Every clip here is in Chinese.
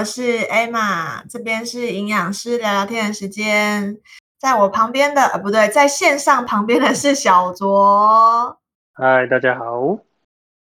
我是 Emma，这边是营养师聊聊天的时间。在我旁边的，呃，不对，在线上旁边的是小卓。嗨，大家好。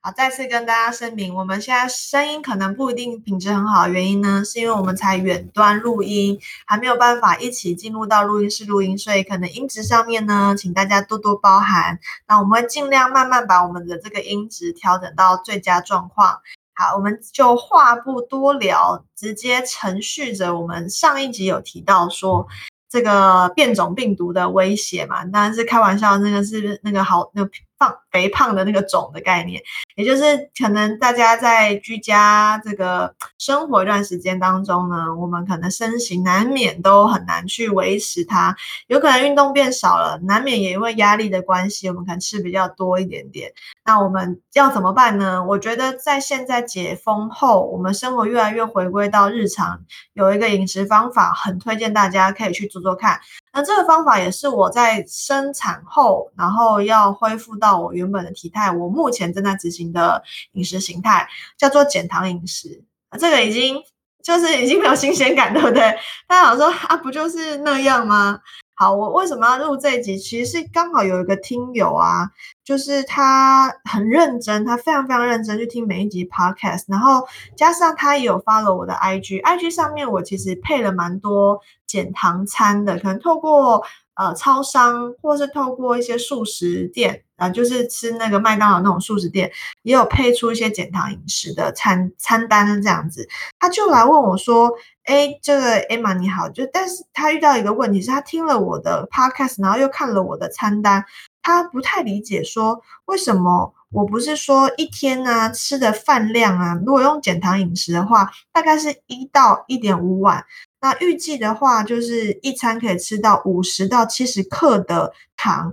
好，再次跟大家声明，我们现在声音可能不一定品质很好，原因呢，是因为我们才远端录音，还没有办法一起进入到录音室录音，所以可能音质上面呢，请大家多多包涵。那我们会尽量慢慢把我们的这个音质调整到最佳状况。好，我们就话不多聊，直接承续着我们上一集有提到说。这个变种病毒的威胁嘛，当然是开玩笑，那个是那个好那个胖肥胖的那个肿的概念，也就是可能大家在居家这个生活一段时间当中呢，我们可能身形难免都很难去维持它，有可能运动变少了，难免也因为压力的关系，我们可能吃比较多一点点。那我们要怎么办呢？我觉得在现在解封后，我们生活越来越回归到日常，有一个饮食方法很推荐大家可以去做做看。那这个方法也是我在生产后，然后要恢复到到我原本的体态，我目前正在执行的饮食形态叫做减糖饮食。这个已经就是已经没有新鲜感，对不对？大家想说啊，不就是那样吗？好，我为什么要录这一集？其实是刚好有一个听友啊，就是他很认真，他非常非常认真去听每一集 podcast，然后加上他也有 follow 我的 IG，IG 上面我其实配了蛮多减糖餐的，可能透过呃超商，或是透过一些素食店啊，就是吃那个麦当劳那种素食店，也有配出一些减糖饮食的餐餐单这样子，他就来问我说。哎，这个 Emma 你好，就但是他遇到一个问题是，他听了我的 podcast，然后又看了我的餐单，他不太理解说为什么我不是说一天呢吃的饭量啊，如果用减糖饮食的话，大概是一到一点五碗，那预计的话就是一餐可以吃到五十到七十克的糖，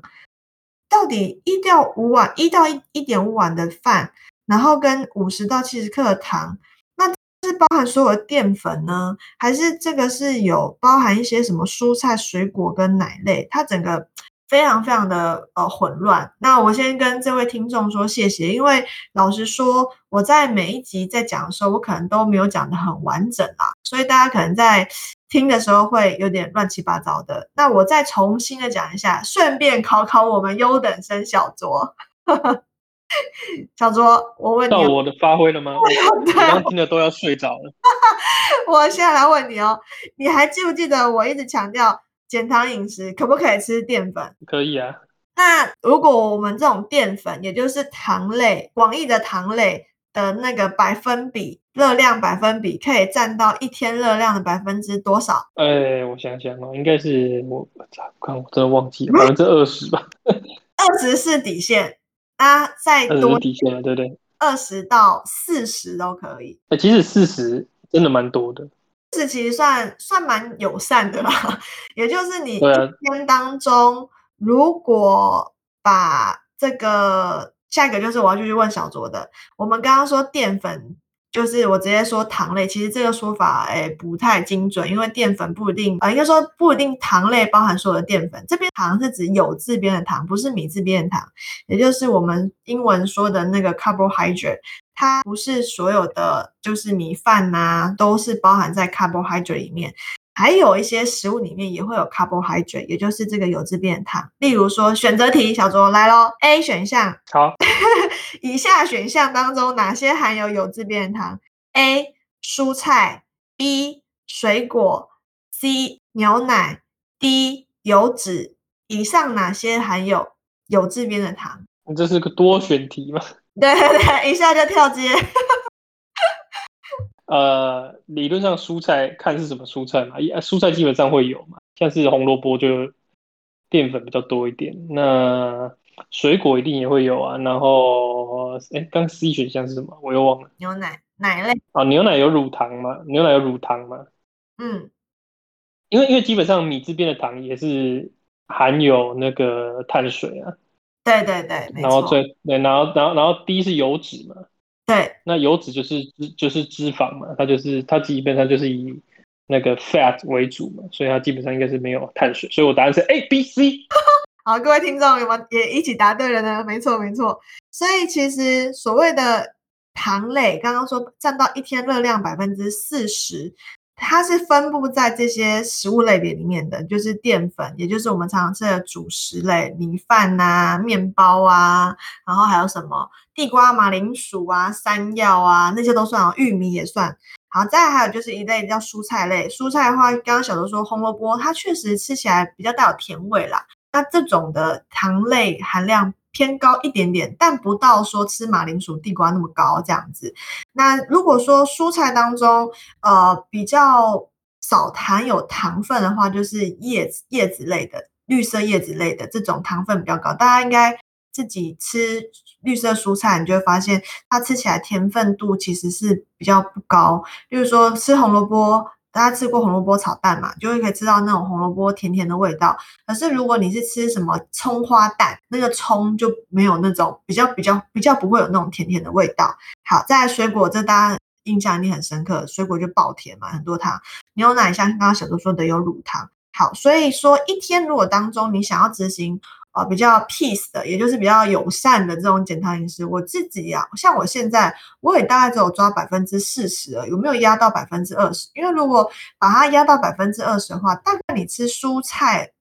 到底一到五碗，一到一一点五碗的饭，然后跟五十到七十克的糖。那是包含所有的淀粉呢，还是这个是有包含一些什么蔬菜、水果跟奶类？它整个非常非常的呃混乱。那我先跟这位听众说谢谢，因为老实说，我在每一集在讲的时候，我可能都没有讲的很完整啦，所以大家可能在听的时候会有点乱七八糟的。那我再重新的讲一下，顺便考考我们优等生小卓。小卓，我问你，到我的发挥了吗？我 刚刚听的都要睡着了。我现在来问你哦，你还记不记得我一直强调减糖饮食可不可以吃淀粉？可以啊。那如果我们这种淀粉，也就是糖类，广义的糖类的那个百分比热量百分比，可以占到一天热量的百分之多少？哎，我想想哦，应该是我看我真的忘记了，百分之二十吧。二十是底线。啊，再多底线了，对不对？二十到四十都可以。哎，其实四十真的蛮多的。四十其实算算蛮友善的啦，也就是你一天当中，如果把这个下一个就是我要继续问小卓的，我们刚刚说淀粉。就是我直接说糖类，其实这个说法诶不太精准，因为淀粉不一定啊，应该说不一定糖类包含所有的淀粉。这边糖是指有字边的糖，不是米字边的糖，也就是我们英文说的那个 carbohydrate，它不是所有的就是米饭呐都是包含在 carbohydrate 里面。还有一些食物里面也会有 carbohydrate，也就是这个油脂变糖。例如说选择题，小卓来喽。A 选项，好，以下选项当中哪些含有油脂变糖？A 蔬菜，B 水果，C 牛奶，D 油脂。以上哪些含有油脂变的糖？你这是个多选题吗？对对对，一下就跳接。呃，理论上蔬菜看是什么蔬菜嘛，蔬菜基本上会有嘛，像是红萝卜就淀粉比较多一点。那水果一定也会有啊。然后，哎，刚 C 选项是什么？我又忘了。牛奶奶类啊，牛奶有乳糖吗？牛奶有乳糖吗？嗯，因为因为基本上米这边的糖也是含有那个碳水啊。对对对，然后最对，然后然后然后 D 是油脂嘛。对，那油脂就是脂就是脂肪嘛，它就是它基本上就是以那个 fat 为主嘛，所以它基本上应该是没有碳水，所以我答案是 A B C。好，各位听众有没有也一起答对了呢？没错没错，所以其实所谓的糖类，刚刚说占到一天热量百分之四十。它是分布在这些食物类别里面的，就是淀粉，也就是我们常常吃的主食类，米饭呐、面包啊，然后还有什么地瓜、马铃薯啊、山药啊，那些都算哦，玉米也算。好，再还有就是一类叫蔬菜类，蔬菜的话，刚刚小周说红萝卜，它确实吃起来比较带有甜味啦。那这种的糖类含量。偏高一点点，但不到说吃马铃薯、地瓜那么高这样子。那如果说蔬菜当中，呃，比较少含有糖分的话，就是叶子叶子类的、绿色叶子类的这种糖分比较高。大家应该自己吃绿色蔬菜，你就会发现它吃起来甜分度其实是比较不高。例如说吃红萝卜。大家吃过红萝卜炒蛋嘛？就会可以吃到那种红萝卜甜甜的味道。可是如果你是吃什么葱花蛋，那个葱就没有那种比较比较比较不会有那种甜甜的味道。好，在水果这大家印象一定很深刻，水果就爆甜嘛，很多糖。牛奶像刚刚小周说的有乳糖。好，所以说一天如果当中你想要执行。啊，比较 peace 的，也就是比较友善的这种减糖饮食，我自己呀，像我现在，我也大概只有抓百分之四十，有没有压到百分之二十？因为如果把它压到百分之二十的话，大概你吃蔬菜，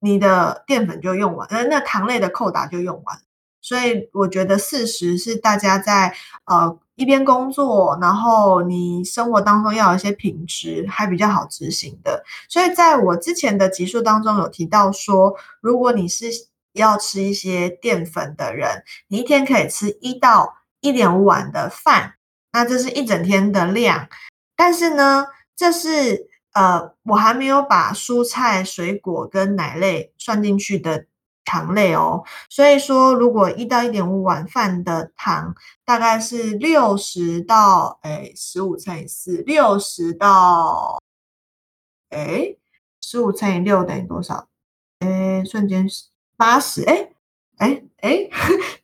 你的淀粉就用完，呃，那糖类的扣打就用完。所以我觉得四十是大家在呃一边工作，然后你生活当中要有一些品质，还比较好执行的。所以在我之前的集数当中有提到说，如果你是要吃一些淀粉的人，你一天可以吃一到一点五碗的饭，那这是一整天的量。但是呢，这是呃我还没有把蔬菜、水果跟奶类算进去的。糖类哦，所以说如果一到一点五碗饭的糖大概是六十到哎十五乘以四，六十到哎十五乘以六等于多少？哎，瞬间八十哎哎哎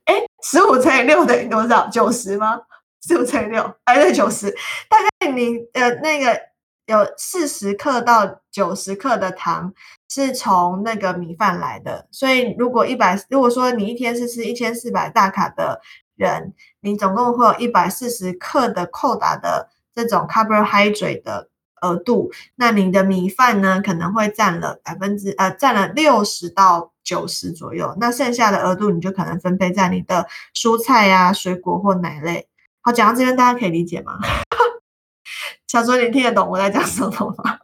哎，十五乘以六等于多少？九十吗？十五乘以六哎对九十，大概你呃那个。有四十克到九十克的糖是从那个米饭来的，所以如果一百，如果说你一天是吃一千四百大卡的人，你总共会有一百四十克的扣打的这种 carbohydrate 的额度，那你的米饭呢可能会占了百分之呃占了六十到九十左右，那剩下的额度你就可能分配在你的蔬菜呀、水果或奶类。好，讲到这边大家可以理解吗？小说你听得懂我在讲什么吗？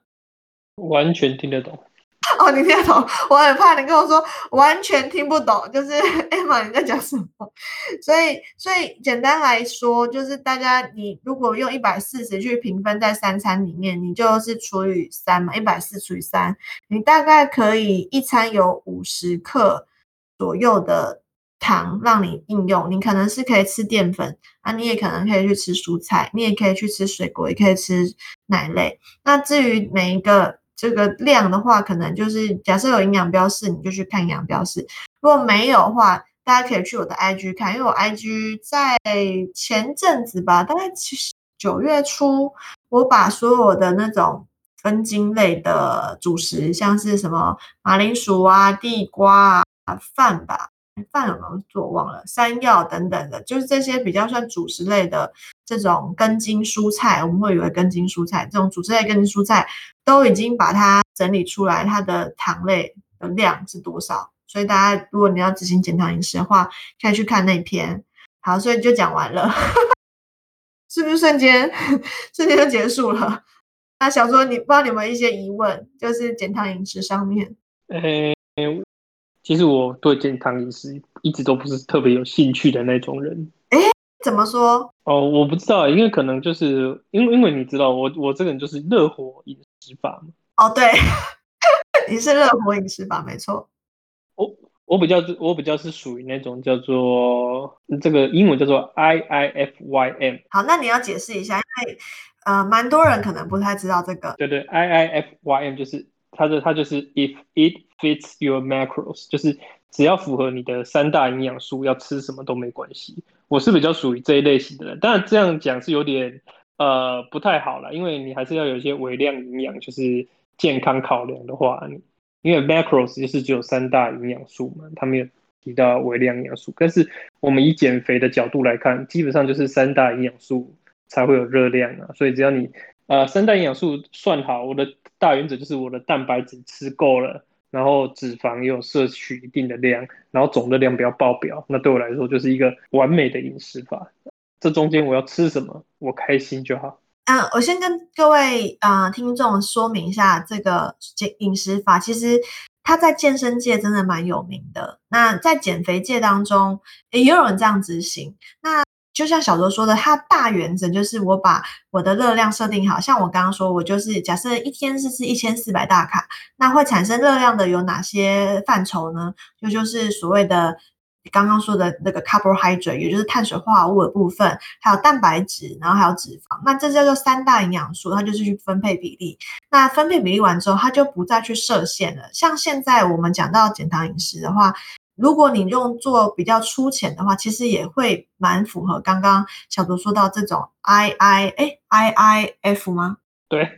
完全听得懂。你听得懂？我很怕你跟我说完全听不懂，就是 Emma 你在讲什么？所以，所以简单来说，就是大家你如果用一百四十去平分在三餐里面，你就是除以三嘛，一百四除以三，你大概可以一餐有五十克左右的。糖让你应用，你可能是可以吃淀粉啊，你也可能可以去吃蔬菜，你也可以去吃水果，也可以吃奶类。那至于每一个这个量的话，可能就是假设有营养标示，你就去看营养标示；如果没有的话，大家可以去我的 IG 看，因为我 IG 在前阵子吧，大概其实九月初，我把所有的那种根茎类的主食，像是什么马铃薯啊、地瓜啊、饭吧。饭有没有做忘了？山药等等的，就是这些比较算主食类的这种根茎蔬菜，我们会以为根茎蔬菜这种主食类根茎蔬菜都已经把它整理出来，它的糖类的量是多少？所以大家如果你要执行减糖饮食的话，可以去看那篇。好，所以就讲完了，是不是瞬间瞬间就结束了？那小说你不知道你有没有一些疑问，就是减糖饮食上面？诶。其实我对健康饮食一直都不是特别有兴趣的那种人。哎，怎么说？哦，我不知道，因为可能就是因为因为你知道，我我这个人就是热火饮食法嘛。哦，对，你是热火饮食法，没错。我我比较我比较是属于那种叫做这个英文叫做 I I F Y M。好，那你要解释一下，因为呃，蛮多人可能不太知道这个。对对，I I F Y M 就是它的它就是 If it Fits your macros，就是只要符合你的三大营养素，要吃什么都没关系。我是比较属于这一类型的人，当然这样讲是有点呃不太好了，因为你还是要有一些微量营养，就是健康考量的话，因为 macros 就是只有三大营养素嘛，它没有提到微量营养素。但是我们以减肥的角度来看，基本上就是三大营养素才会有热量啊。所以只要你呃三大营养素算好，我的大原则就是我的蛋白质吃够了，然后脂肪也有摄取一定的量，然后总热量不要爆表，那对我来说就是一个完美的饮食法。这中间我要吃什么，我开心就好。嗯，我先跟各位呃听众说明一下这个饮食法，其实它在健身界真的蛮有名的。那在减肥界当中，也有人这样执行。那就像小卓说的，它大原则就是我把我的热量设定好，像我刚刚说，我就是假设一天是吃一千四百大卡，那会产生热量的有哪些范畴呢？就就是所谓的。刚刚说的那个 carbohydrate，也就是碳水化合物的部分，还有蛋白质，然后还有脂肪，那这叫做三大营养素，它就是去分配比例。那分配比例完之后，它就不再去设限了。像现在我们讲到减糖饮食的话，如果你用做比较粗浅的话，其实也会蛮符合刚刚小卓说到这种 I I 哎 I I F 吗？对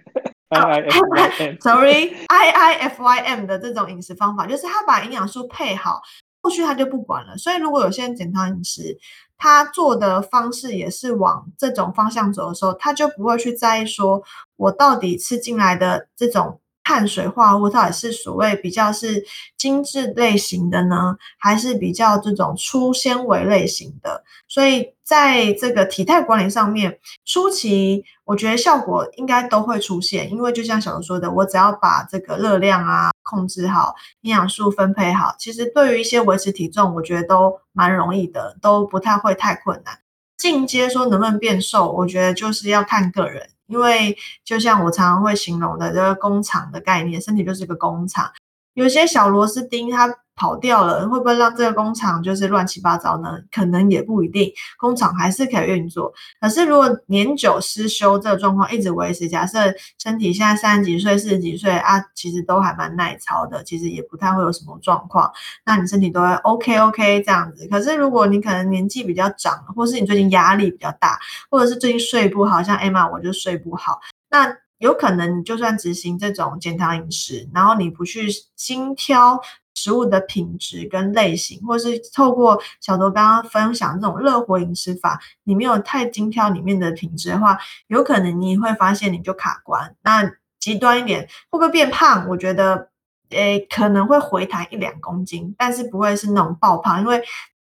，I I F Y M，Sorry I I F Y M 的这种饮食方法，就是他把营养素配好。后续他就不管了，所以如果有些人减糖饮食，他做的方式也是往这种方向走的时候，他就不会去在意说，我到底吃进来的这种。碳水化合物到底是所谓比较是精致类型的呢，还是比较这种粗纤维类型的？所以在这个体态管理上面，初期我觉得效果应该都会出现，因为就像小刘说的，我只要把这个热量啊控制好，营养素分配好，其实对于一些维持体重，我觉得都蛮容易的，都不太会太困难。进阶说能不能变瘦，我觉得就是要看个人。因为就像我常常会形容的这个工厂的概念，身体就是个工厂，有些小螺丝钉它。跑掉了，会不会让这个工厂就是乱七八糟呢？可能也不一定，工厂还是可以运作。可是如果年久失修这个状况一直维持，假设身体现在三十几岁、四十几岁啊，其实都还蛮耐操的，其实也不太会有什么状况。那你身体都会 OK OK 这样子。可是如果你可能年纪比较长，或是你最近压力比较大，或者是最近睡不好，像 Emma 我就睡不好，那有可能你就算执行这种减糖饮食，然后你不去精挑。食物的品质跟类型，或是透过小多刚刚分享这种热火饮食法，你没有太精挑里面的品质的话，有可能你会发现你就卡关。那极端一点，会不会变胖？我觉得，诶，可能会回弹一两公斤，但是不会是那种爆胖，因为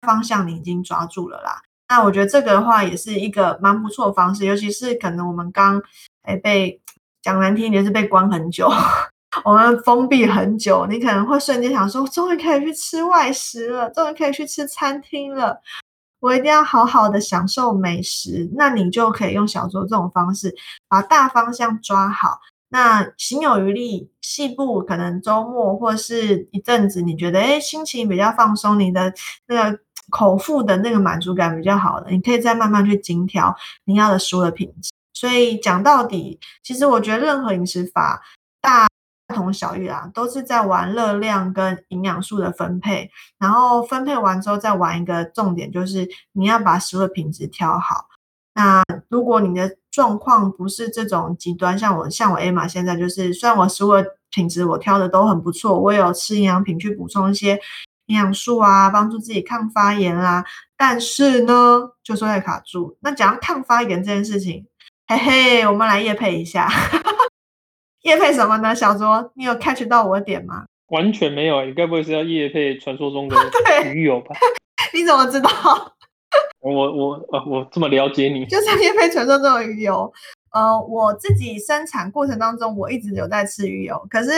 方向你已经抓住了啦。那我觉得这个的话，也是一个蛮不错的方式，尤其是可能我们刚诶被讲难听一点是被关很久。我们封闭很久，你可能会瞬间想说，终于可以去吃外食了，终于可以去吃餐厅了，我一定要好好的享受美食。那你就可以用小桌这种方式，把大方向抓好。那行有余力，细部可能周末或是一阵子，你觉得哎心情比较放松，你的那个口腹的那个满足感比较好的，你可以再慢慢去精调你要的食物的品质。所以讲到底，其实我觉得任何饮食法大。同小异啊，都是在玩热量跟营养素的分配，然后分配完之后再玩一个重点，就是你要把食物的品质挑好。那如果你的状况不是这种极端，像我像我 A 玛现在就是，虽然我食物的品质我挑的都很不错，我有吃营养品去补充一些营养素啊，帮助自己抗发炎啦，但是呢，就是会卡住。那讲抗发炎这件事情，嘿嘿，我们来夜配一下。叶配什么呢？小卓，你有 catch 到我的点吗？完全没有，你该不会是要叶配传说中的 鱼友吧？你怎么知道？我我呃，我这么了解你，就是叶配传说中的鱼油。呃，我自己生产过程当中，我一直有在吃鱼油。可是，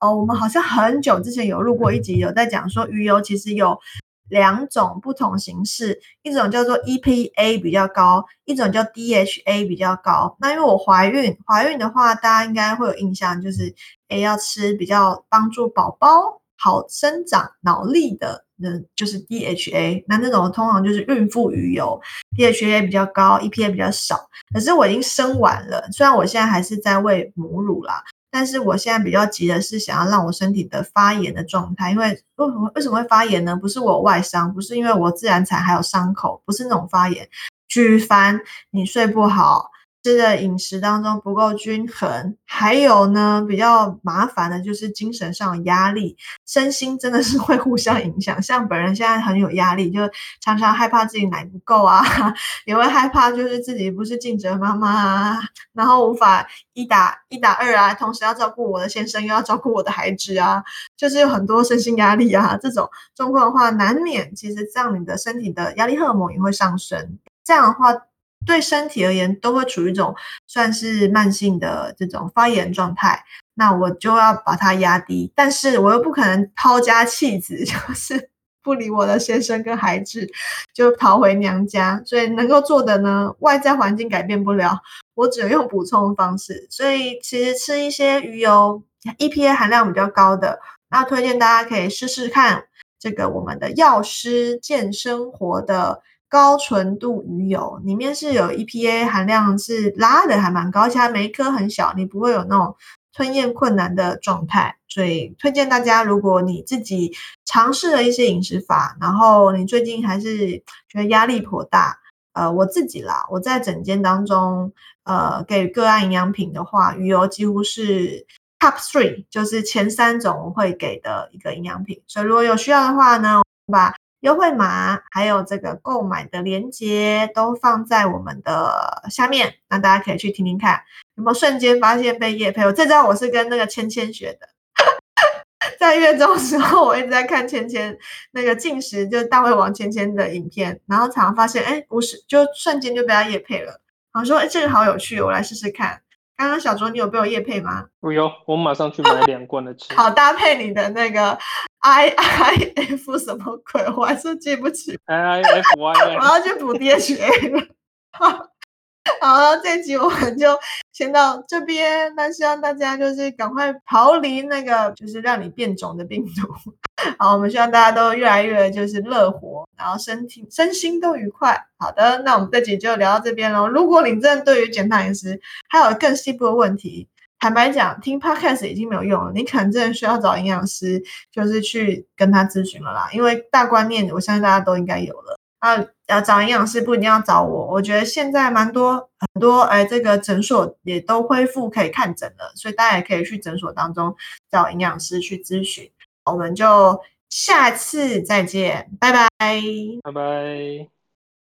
呃，我们好像很久之前有录过一集，有在讲说鱼油其实有。两种不同形式，一种叫做 EPA 比较高，一种叫 DHA 比较高。那因为我怀孕，怀孕的话，大家应该会有印象，就是诶要吃比较帮助宝宝好生长脑力的，嗯，就是 DHA。那那种通常就是孕妇鱼油，DHA 比较高，EPA 比较少。可是我已经生完了，虽然我现在还是在喂母乳啦。但是我现在比较急的是想要让我身体的发炎的状态，因为为什么为什么会发炎呢？不是我外伤，不是因为我自然产还有伤口，不是那种发炎。举凡你睡不好，吃的饮食当中不够均衡，还有呢比较麻烦的就是精神上的压力，身心真的是 会互相影响。像本人现在很有压力，就常常害怕自己奶不够啊，也会害怕就是自己不是尽责妈妈啊，然后无法一打一打二啊，同时要照顾我的先生，又要照顾我的孩子啊，就是有很多身心压力啊。这种状况的话，难免其实这样你的身体的压力荷尔蒙也会上升。这样的话。对身体而言，都会处于一种算是慢性的这种发炎状态，那我就要把它压低，但是我又不可能抛家弃子，就是不理我的先生跟孩子，就逃回娘家。所以能够做的呢，外在环境改变不了，我只能用补充方式。所以其实吃一些鱼油，EPA 含量比较高的，那推荐大家可以试试看这个我们的药师健生活的。高纯度鱼油里面是有 EPA 含量是拉的还蛮高，而且它每一颗很小，你不会有那种吞咽困难的状态。所以推荐大家，如果你自己尝试了一些饮食法，然后你最近还是觉得压力颇大，呃，我自己啦，我在整间当中，呃，给个案营养品的话，鱼油几乎是 top three，就是前三种我会给的一个营养品。所以如果有需要的话呢，把优惠码还有这个购买的链接都放在我们的下面，那大家可以去听听看，有没有瞬间发现被叶配？我这招我是跟那个芊芊学的，在月中的时候我一直在看芊芊那个进食，就是大胃王芊芊的影片，然后常常发现，哎，不是，就瞬间就被他叶配了，然后说，哎，这个好有趣，我来试试看。刚刚小卓，你有被我叶配吗？我有，我马上去买两罐的吃。好搭配你的那个 I I F 什么鬼？我还是记不起。I I F Y。我要去补 D H A 了。好了，这集我们就先到这边。那希望大家就是赶快逃离那个就是让你变肿的病毒。好，我们希望大家都越来越就是乐活，然后身体身心都愉快。好的，那我们这集就聊到这边喽。如果你真的对于减糖饮食还有更细部的问题，坦白讲，听 Podcast 已经没有用了，你可能真的需要找营养师，就是去跟他咨询了啦。因为大观念，我相信大家都应该有了。啊，要找营养师不一定要找我，我觉得现在蛮多很多哎，这个诊所也都恢复可以看诊了，所以大家也可以去诊所当中找营养师去咨询。我们就下次再见，拜拜，拜拜。